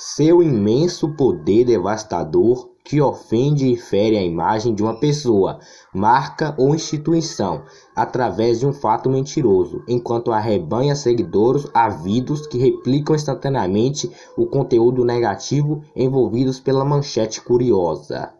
seu imenso poder devastador que ofende e fere a imagem de uma pessoa, marca ou instituição através de um fato mentiroso, enquanto arrebanha seguidores ávidos que replicam instantaneamente o conteúdo negativo envolvidos pela manchete curiosa.